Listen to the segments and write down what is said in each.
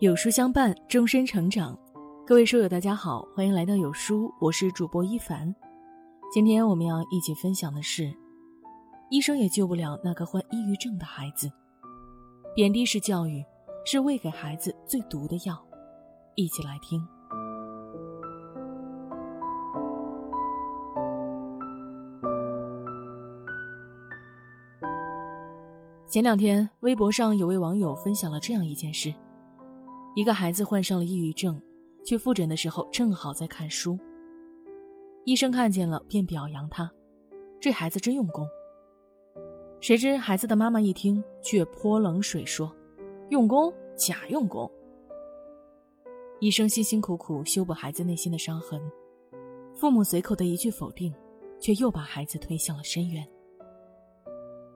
有书相伴，终身成长。各位书友，大家好，欢迎来到有书，我是主播一凡。今天我们要一起分享的是：医生也救不了那个患抑郁症的孩子。贬低式教育是喂给孩子最毒的药。一起来听。前两天，微博上有位网友分享了这样一件事。一个孩子患上了抑郁症，去复诊的时候正好在看书。医生看见了，便表扬他：“这孩子真用功。”谁知孩子的妈妈一听，却泼冷水说：“用功？假用功！”医生辛辛苦苦修补孩子内心的伤痕，父母随口的一句否定，却又把孩子推向了深渊。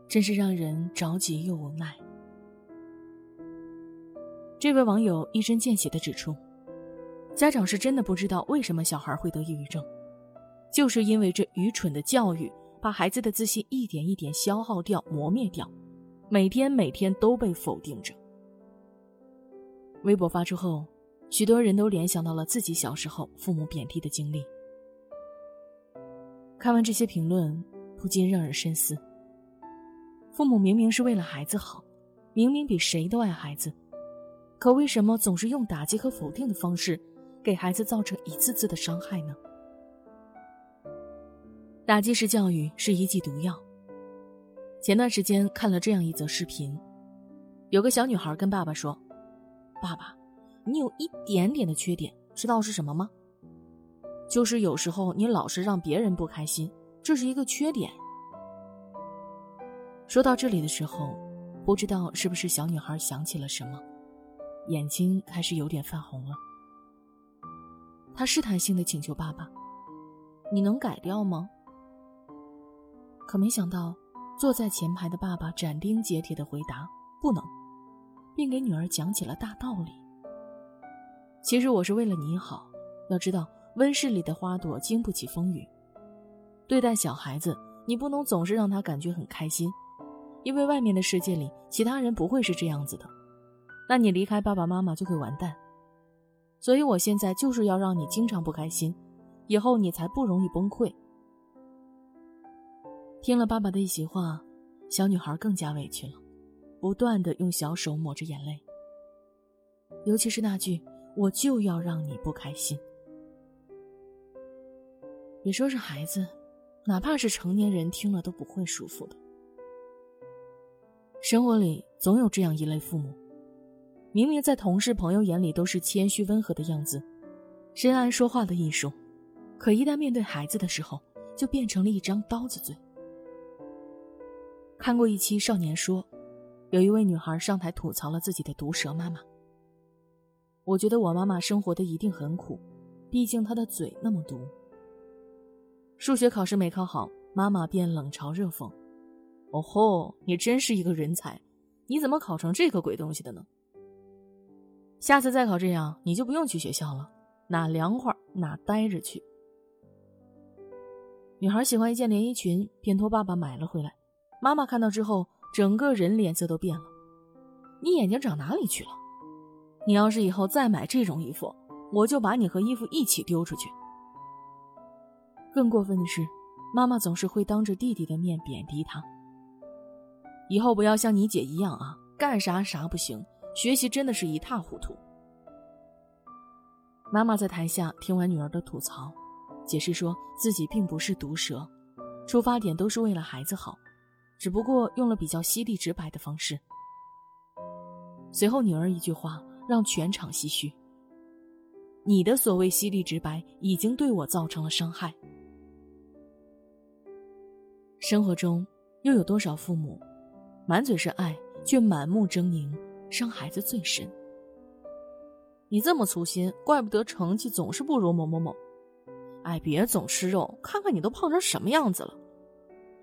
真是让人着急又无奈。这位网友一针见血地指出，家长是真的不知道为什么小孩会得抑郁症，就是因为这愚蠢的教育把孩子的自信一点一点消耗掉、磨灭掉，每天每天都被否定着。微博发出后，许多人都联想到了自己小时候父母贬低的经历。看完这些评论，不禁让人深思：父母明明是为了孩子好，明明比谁都爱孩子。可为什么总是用打击和否定的方式，给孩子造成一次次的伤害呢？打击式教育是一剂毒药。前段时间看了这样一则视频，有个小女孩跟爸爸说：“爸爸，你有一点点的缺点，知道是什么吗？就是有时候你老是让别人不开心，这是一个缺点。”说到这里的时候，不知道是不是小女孩想起了什么。眼睛开始有点泛红了，他试探性的请求爸爸：“你能改掉吗？”可没想到，坐在前排的爸爸斩钉截铁的回答：“不能。”并给女儿讲起了大道理。其实我是为了你好，要知道温室里的花朵经不起风雨。对待小孩子，你不能总是让他感觉很开心，因为外面的世界里，其他人不会是这样子的。那你离开爸爸妈妈就会完蛋，所以我现在就是要让你经常不开心，以后你才不容易崩溃。听了爸爸的一席话，小女孩更加委屈了，不断的用小手抹着眼泪。尤其是那句“我就要让你不开心”，别说是孩子，哪怕是成年人听了都不会舒服的。生活里总有这样一类父母。明明在同事朋友眼里都是谦虚温和的样子，深谙说话的艺术，可一旦面对孩子的时候，就变成了一张刀子嘴。看过一期《少年说》，有一位女孩上台吐槽了自己的毒舌妈妈。我觉得我妈妈生活的一定很苦，毕竟她的嘴那么毒。数学考试没考好，妈妈便冷嘲热讽：“哦吼，你真是一个人才，你怎么考成这个鬼东西的呢？”下次再考这样，你就不用去学校了，哪凉快哪待着去。女孩喜欢一件连衣裙，便托爸爸买了回来。妈妈看到之后，整个人脸色都变了。你眼睛长哪里去了？你要是以后再买这种衣服，我就把你和衣服一起丢出去。更过分的是，妈妈总是会当着弟弟的面贬低他。以后不要像你姐一样啊，干啥啥不行。学习真的是一塌糊涂。妈妈在台下听完女儿的吐槽，解释说自己并不是毒舌，出发点都是为了孩子好，只不过用了比较犀利直白的方式。随后女儿一句话让全场唏嘘：“你的所谓犀利直白已经对我造成了伤害。”生活中又有多少父母，满嘴是爱，却满目狰狞？伤孩子最深，你这么粗心，怪不得成绩总是不如某某某。哎，别总吃肉，看看你都胖成什么样子了，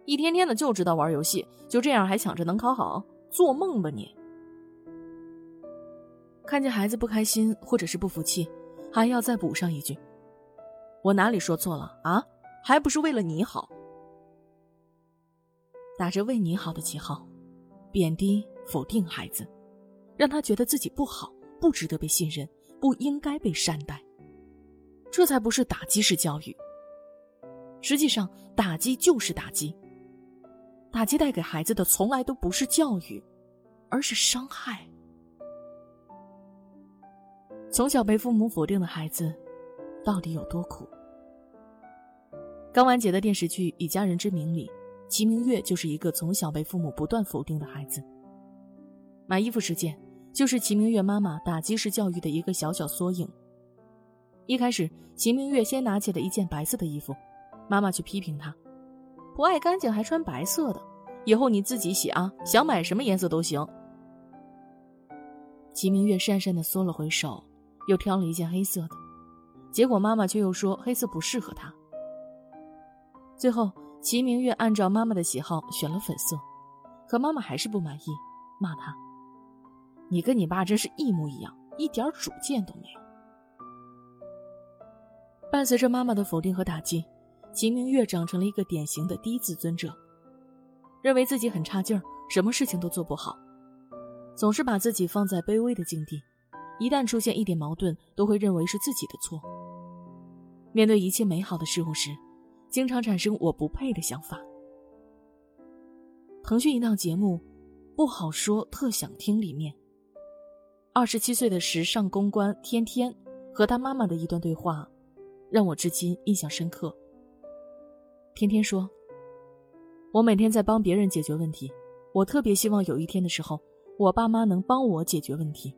一天天的就知道玩游戏，就这样还想着能考好，做梦吧你！看见孩子不开心或者是不服气，还要再补上一句：“我哪里说错了啊？还不是为了你好。”打着为你好的旗号，贬低否定孩子。让他觉得自己不好，不值得被信任，不应该被善待。这才不是打击式教育。实际上，打击就是打击。打击带给孩子的从来都不是教育，而是伤害。从小被父母否定的孩子，到底有多苦？刚完结的电视剧《以家人之名》里，齐明月就是一个从小被父母不断否定的孩子。买衣服事件就是齐明月妈妈打击式教育的一个小小缩影。一开始，齐明月先拿起了一件白色的衣服，妈妈去批评他。不爱干净还穿白色的，以后你自己洗啊！想买什么颜色都行。齐明月讪讪的缩了回手，又挑了一件黑色的，结果妈妈却又说黑色不适合她。最后，齐明月按照妈妈的喜好选了粉色，可妈妈还是不满意，骂他：“你跟你爸真是一模一样，一点主见都没有。”伴随着妈妈的否定和打击。秦明月长成了一个典型的低自尊者，认为自己很差劲儿，什么事情都做不好，总是把自己放在卑微的境地，一旦出现一点矛盾，都会认为是自己的错。面对一切美好的事物时，经常产生“我不配”的想法。腾讯一档节目《不好说，特想听》里面，二十七岁的时尚公关天天和他妈妈的一段对话，让我至今印象深刻。天天说：“我每天在帮别人解决问题，我特别希望有一天的时候，我爸妈能帮我解决问题。”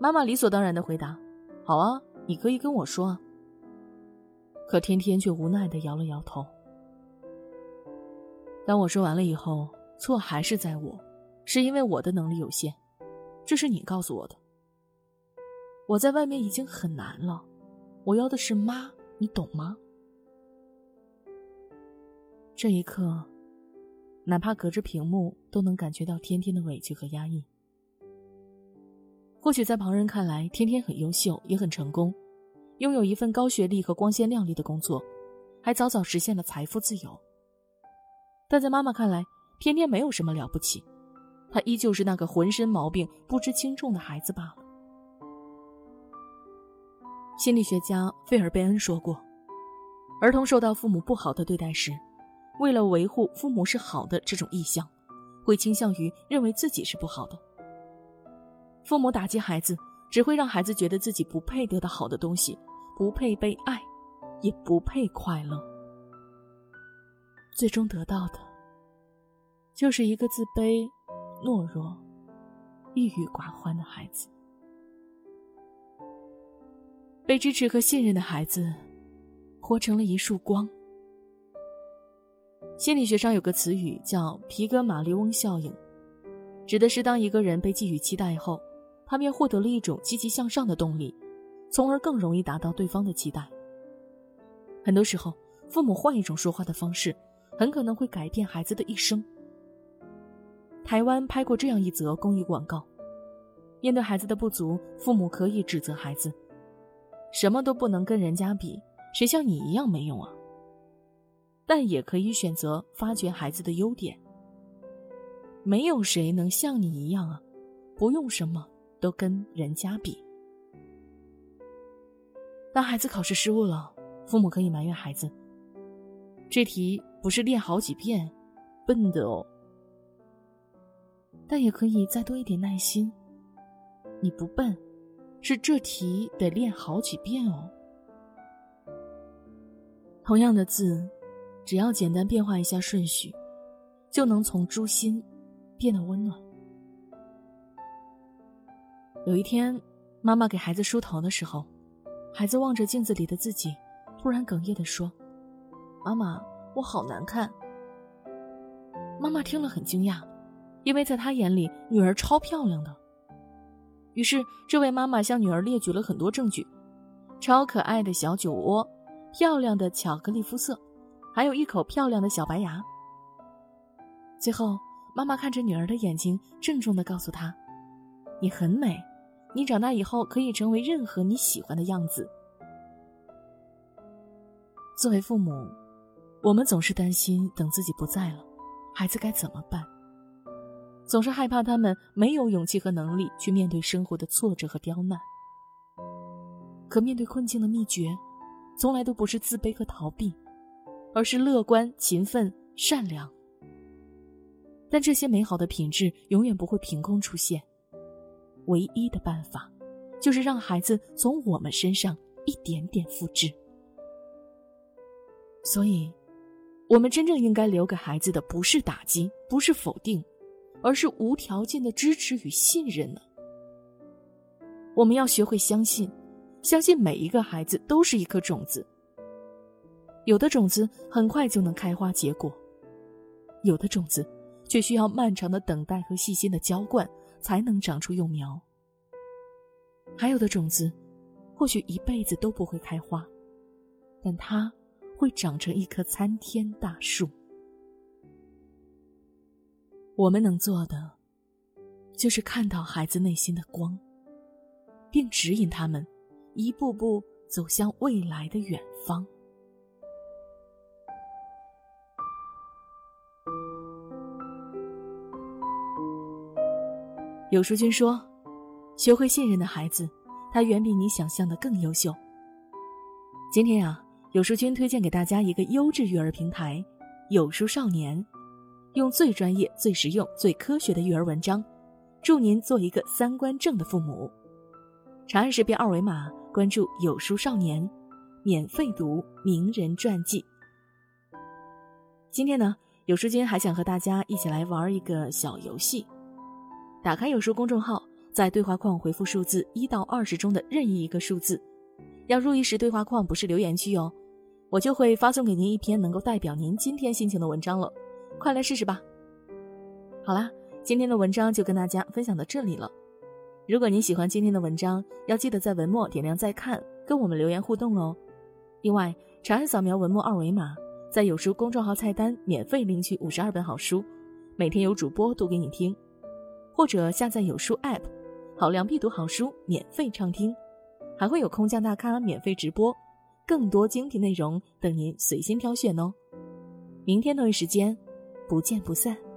妈妈理所当然的回答：“好啊，你可以跟我说啊。”可天天却无奈的摇了摇头。当我说完了以后，错还是在我，是因为我的能力有限，这是你告诉我的。我在外面已经很难了，我要的是妈，你懂吗？这一刻，哪怕隔着屏幕，都能感觉到天天的委屈和压抑。或许在旁人看来，天天很优秀，也很成功，拥有一份高学历和光鲜亮丽的工作，还早早实现了财富自由。但在妈妈看来，天天没有什么了不起，他依旧是那个浑身毛病、不知轻重的孩子罢了。心理学家费尔贝恩说过，儿童受到父母不好的对待时。为了维护父母是好的这种意向，会倾向于认为自己是不好的。父母打击孩子，只会让孩子觉得自己不配得到好的东西，不配被爱，也不配快乐。最终得到的，就是一个自卑、懦弱、郁郁寡欢的孩子。被支持和信任的孩子，活成了一束光。心理学上有个词语叫皮格马利翁效应，指的是当一个人被寄予期待后，他便获得了一种积极向上的动力，从而更容易达到对方的期待。很多时候，父母换一种说话的方式，很可能会改变孩子的一生。台湾拍过这样一则公益广告：面对孩子的不足，父母可以指责孩子，什么都不能跟人家比，谁像你一样没用啊？但也可以选择发掘孩子的优点。没有谁能像你一样啊，不用什么都跟人家比。当孩子考试失误了，父母可以埋怨孩子：“这题不是练好几遍，笨的哦。”但也可以再多一点耐心：“你不笨，是这题得练好几遍哦。”同样的字。只要简单变化一下顺序，就能从诛心变得温暖。有一天，妈妈给孩子梳头的时候，孩子望着镜子里的自己，突然哽咽的说：“妈妈，我好难看。”妈妈听了很惊讶，因为在他眼里，女儿超漂亮的。于是，这位妈妈向女儿列举了很多证据：超可爱的小酒窝，漂亮的巧克力肤色。还有一口漂亮的小白牙。最后，妈妈看着女儿的眼睛，郑重的告诉她：“你很美，你长大以后可以成为任何你喜欢的样子。”作为父母，我们总是担心等自己不在了，孩子该怎么办？总是害怕他们没有勇气和能力去面对生活的挫折和刁难。可面对困境的秘诀，从来都不是自卑和逃避，而是乐观、勤奋、善良。但这些美好的品质永远不会凭空出现，唯一的办法，就是让孩子从我们身上一点点复制。所以，我们真正应该留给孩子的，不是打击，不是否定。而是无条件的支持与信任呢。我们要学会相信，相信每一个孩子都是一颗种子。有的种子很快就能开花结果，有的种子却需要漫长的等待和细心的浇灌才能长出幼苗。还有的种子，或许一辈子都不会开花，但它会长成一棵参天大树。我们能做的，就是看到孩子内心的光，并指引他们一步步走向未来的远方。有书君说：“学会信任的孩子，他远比你想象的更优秀。”今天啊，有书君推荐给大家一个优质育儿平台——有书少年。用最专业、最实用、最科学的育儿文章，助您做一个三观正的父母。长按识别二维码，关注“有书少年”，免费读名人传记。今天呢，有书君还想和大家一起来玩一个小游戏。打开有书公众号，在对话框回复数字一到二十中的任意一个数字。要注意时，对话框不是留言区哦，我就会发送给您一篇能够代表您今天心情的文章了。快来试试吧！好啦，今天的文章就跟大家分享到这里了。如果您喜欢今天的文章，要记得在文末点亮再看，跟我们留言互动哦。另外，长按扫描文末二维码，在有书公众号菜单免费领取五十二本好书，每天有主播读给你听；或者下载有书 App，好量必读好书免费畅听，还会有空降大咖免费直播，更多精品内容等您随心挑选哦。明天同一时间。不见不散。